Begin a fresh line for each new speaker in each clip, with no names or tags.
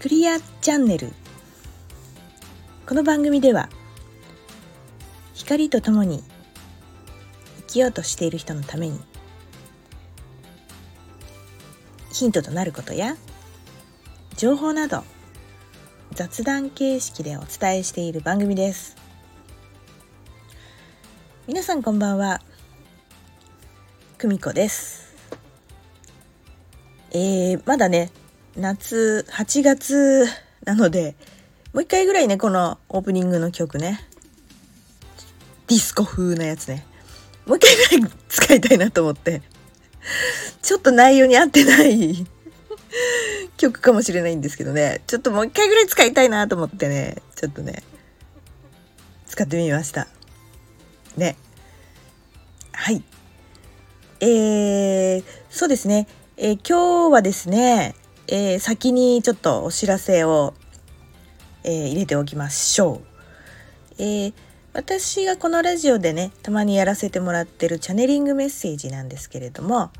クリアチャンネル。この番組では光とともに生きようとしている人のためにヒントとなることや情報など雑談形式でお伝えしている番組です。皆さんこんばんは。久美子です。えー、まだね夏8月なのでもう一回ぐらいねこのオープニングの曲ね。ディスコ風なやつね。もう一回ぐらい使いたいなと思って。ちょっと内容に合ってない 曲かもしれないんですけどね。ちょっともう一回ぐらい使いたいなと思ってね。ちょっとね。使ってみました。ね。はい。えー、そうですね、えー、今日はですね、えー、先にちょっとお知らせを、えー、入れておきましょう、えー、私がこのラジオでねたまにやらせてもらってるチャネリングメッセージなんですけれども、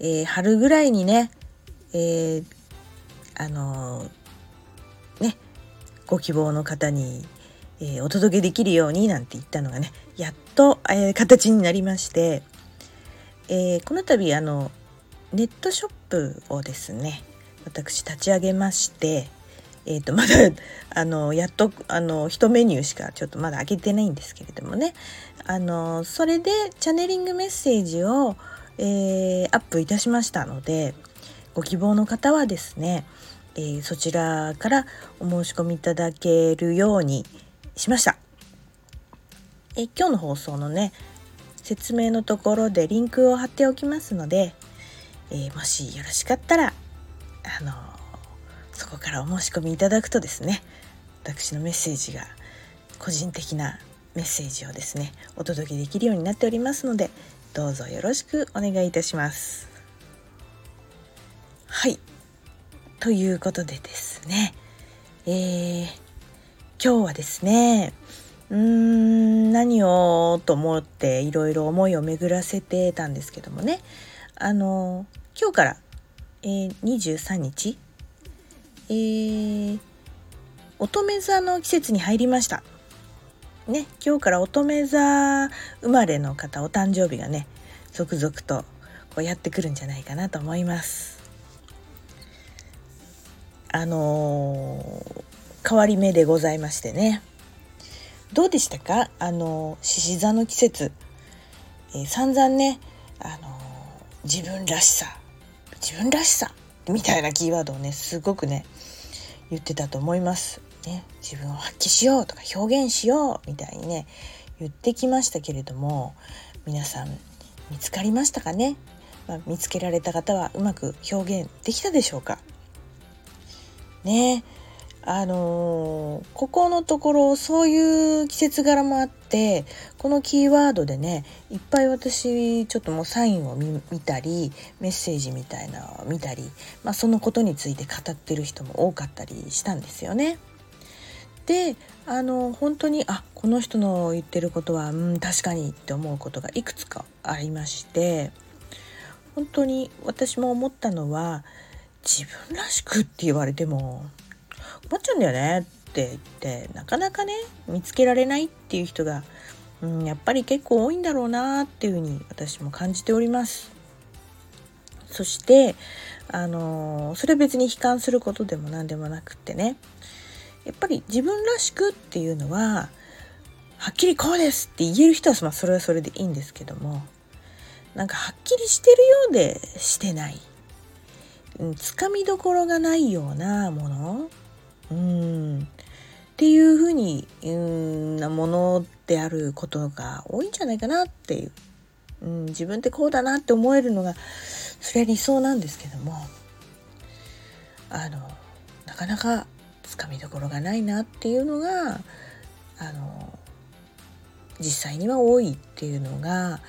えー、春ぐらいにね、えー、あのー、ねご希望の方に、え、お届けできるようになんて言ったのがねやっと、え、形になりまして、え、この度あのネットショップをですね私立ち上げましてえーと、まだあのやっとあの1メニューしかちょっとまだ開けてないんですけれどもねあのそれでチャネリングメッセージを、えー、アップいたしましたのでご希望の方はですね、えー、そちらからお申し込みいただけるようにしました。え今日の放送のね説明のところでリンクを貼っておきますので、えー、もしよろしかったらあのそこからお申し込みいただくとですね私のメッセージが個人的なメッセージをですねお届けできるようになっておりますのでどうぞよろしくお願いいたします。はいということでですねえー、今日はですねうーん何をと思っていろいろ思いを巡らせてたんですけどもねあの今日から、えー、23日、えー、乙女座の季節に入りました。ね、今日から乙女座生まれの方お誕生日がね続々とこうやってくるんじゃないかなと思います。あのー、変わり目でございましてねどうでしたか？あの獅子座の季節、えー、散々ねあの自分らしさ自分らしさみたいなキーワードをねすごくね言ってたと思います。ね、自分を発揮しようとか表現しようみたいにね言ってきましたけれども皆さん見つかりましたかね、まあ、見つけられた方はうまく表現できたでしょうか？ね。あのー、ここのところそういう季節柄もあってこのキーワードでねいっぱい私ちょっともうサインを見たりメッセージみたいなのを見たり、まあ、そのことについて語ってる人も多かったりしたんですよね。であの本当にあこの人の言ってることはうん確かにって思うことがいくつかありまして本当に私も思ったのは自分らしくって言われても困っちゃうんだよねって言ってなかなかね見つけられないっていう人が、うん、やっぱり結構多いんだろうなっていうふうに私も感じております。そしてあのそれ別に悲観することでも何でもなくってねやっぱり自分らしくっていうのははっきりこうですって言える人はまあそれはそれでいいんですけどもなんかはっきりしてるようでしてないうんつかみどころがないようなものうん。っていうふうにうんなものであることが多いんじゃないかなっていう、うん、自分ってこうだなって思えるのがそれは理想なんですけども。あのなかなかつかみどころがないなっていうのがあの実際には多いっていうのが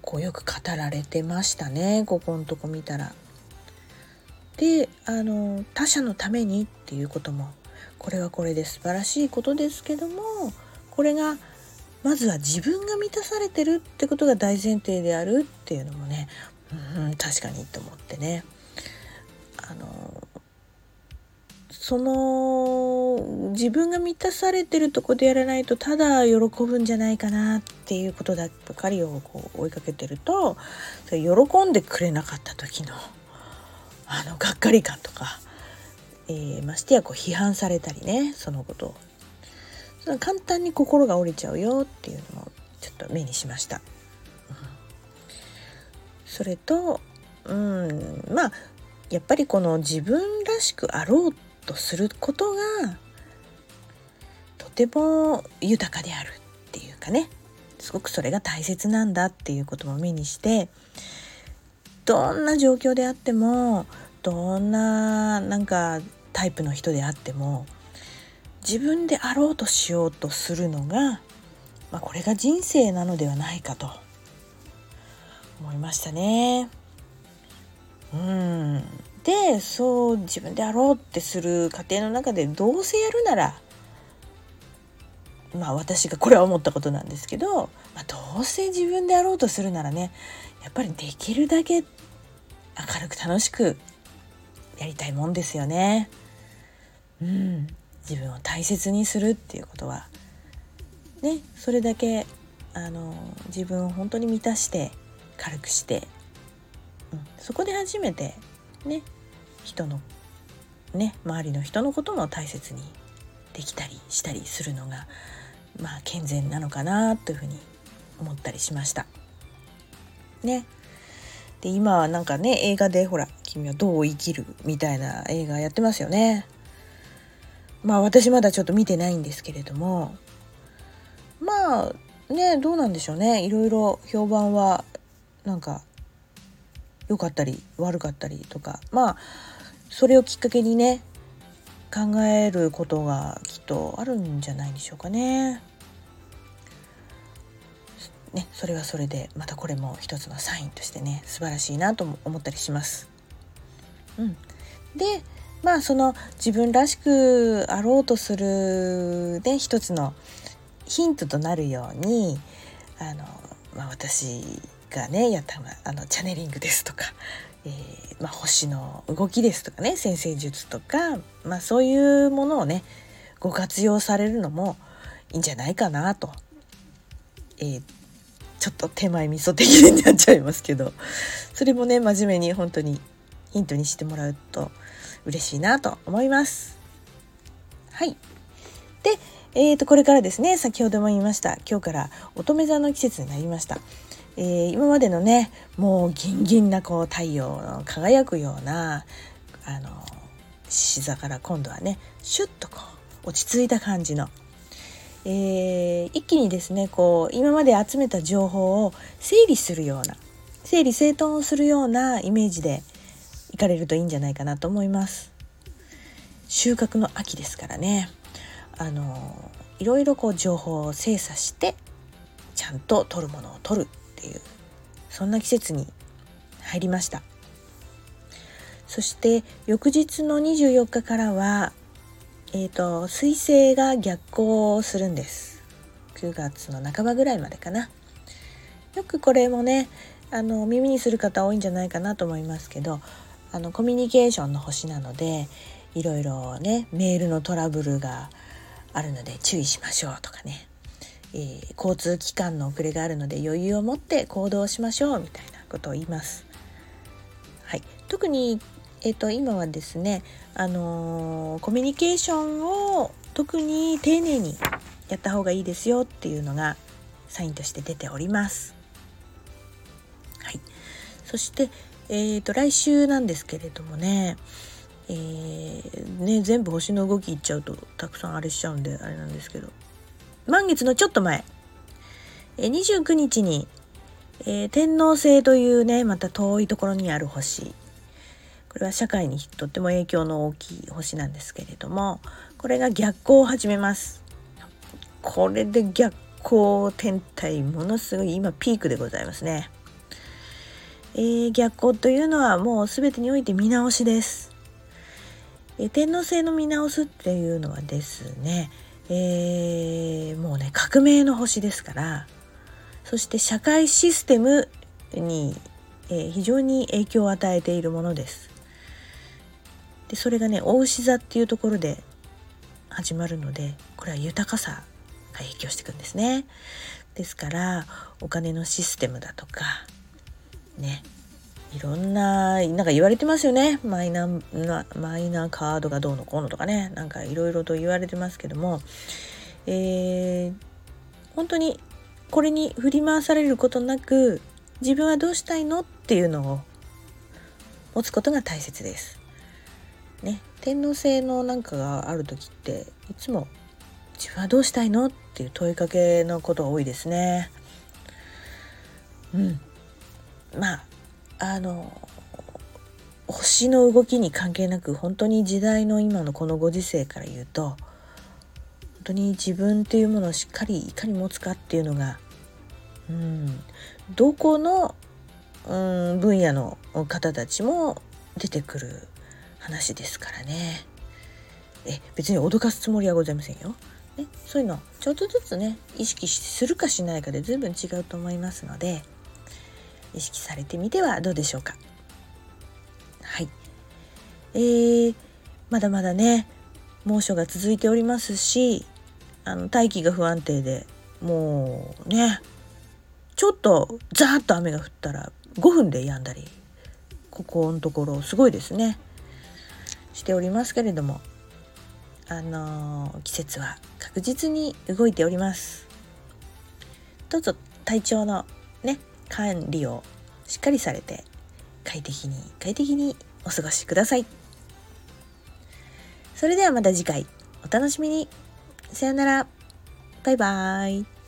こうよく語られてましたね。ここのとこ見たら。であの他者のためにっていうこともこれはこれで素晴らしいことですけどもこれがまずは自分が満たされてるってことが大前提であるっていうのもねうん確かにと思ってね。あのその自分が満たされてるとこでやらないとただ喜ぶんじゃないかなっていうことだばかりをこう追いかけてるとそれ喜んでくれなかった時のあのがっかり感とか、えー、ましてやこう批判されたりねそのことをその簡単に心が折れちゃうよっていうのをちょっと目にしました。うん、それとうんまあやっぱりこの自分らしくあろうとすることがとても豊かであるっていうかねすごくそれが大切なんだっていうことも目にしてどんな状況であってもどんななんかタイプの人であっても自分であろうとしようとするのが、まあ、これが人生なのではないかと思いましたね。うんでそう自分でやろうってする過程の中でどうせやるならまあ私がこれは思ったことなんですけど、まあ、どうせ自分でやろうとするならねやっぱりできるだけ明るく楽しくやりたいもんですよね。うん、自分を大切にするっていうことはねそれだけあの自分を本当に満たして軽くしてうん、そこで初めてね人のね周りの人のことも大切にできたりしたりするのがまあ健全なのかなというふうに思ったりしました。ね。で今はなんかね映画でほら「君はどう生きる」みたいな映画やってますよね。まあ私まだちょっと見てないんですけれどもまあねどうなんでしょうねいろいろ評判はなんか良かったり悪かったりとかまあそれをきっかけにね考えることがきっとあるんじゃないでしょうかね。ね、それはそれでまたこれも一つのサインとしてね素晴らしいなと思ったりします。うん、でまあその自分らしくあろうとするで一つのヒントとなるようにあの、まあ、私がねやったあのチャネリングですとか、えー、まあ、星の動きですとかね先生術とか、まあ、そういうものをねご活用されるのもいいんじゃないかなと、えー、ちょっと手前味噌的になっちゃいますけどそれもね真面目に本当にヒントにしてもらうと嬉しいなと思います。はいで、えー、とこれからですね先ほども言いました今日から乙女座の季節になりました。えー、今までのねもうギンギンなこう太陽の輝くようなあの獅子座から今度はねシュッとこう落ち着いた感じの、えー、一気にですねこう今まで集めた情報を整理するような整理整頓をするようなイメージでかれるといいんじゃないかなと思います。収穫の秋ですからね。あのいろいろこう情報を精査してちゃんと取るものを取るっていうそんな季節に入りました。そして翌日の24日からはえーと、水星が逆行するんです。9月の半ばぐらいまでかな。よくこれもねあの耳にする方多いんじゃないかなと思いますけどあのコミュニケーションの星なのでいろいろねメールのトラブルがあるので注意しましょうとかねえー、交通機関の遅れがあるので余裕を持って行動しましょうみたいなことを言います。はい、特に、えーと、今はですね、あのー、コミュニケーションを特に丁寧にやった方がいいですよっていうのがサインとして出ております。はい、そして、えーと、来週なんですけれどもね,、えー、ね全部星の動きいっちゃうとたくさんあれしちゃうんであれなんですけど満月のちょっと前、え29日に、えー、天王星というね、また遠いところにある星。これは社会にとっても影響の大きい星なんですけれども、これが逆行を始めます。これで逆行天体、ものすごい今ピークでございますね。えー、逆行というのはもう全てにおいて見直しです。えー、天王星の見直すっていうのはですね、えー、もうね革命の星ですからそして社会システムに、え、非常に影響を与えているものです。でそれがね大牛座っていうところで始まるのでこれは豊かさが影響していくんですね。ですからお金のシステムだとかねいろんななんか言われてますよねマイナマイナカードがどうのこうのとかねなんかいろいろと言われてますけども、えー、本当にこれに振り回されることなく自分はどうしたいのっていうのを持つことが大切です。ね、天皇制のなんかがある時っていつも自分はどうしたいのっていう問いかけのことが多いですね。うん。まああの星の動きに関係なく本当に時代の今のこのご時世から言うと本当に自分っていうものをしっかりいかに持つかっていうのが、うん、どこの、うん、分野の方たちも出てくる話ですからね。え別に脅かすつもりはございませんよ。ね、そういうのちょっとずつね意識するかしないかで随分違うと思いますので意識されてみてはどうでしょうか？はい、えー、まだまだね猛暑が続いておりますしあの大気が不安定でもうねちょっとザーッと雨が降ったら5分で止んだりここのところすごいですね。しておりますけれどもあのー、季節は確実に動いております。どうぞ体調のね管理をしっかりされて快適に快適にお過ごしください。それではまた次回。お楽しみに。さよなら。バイバーイ。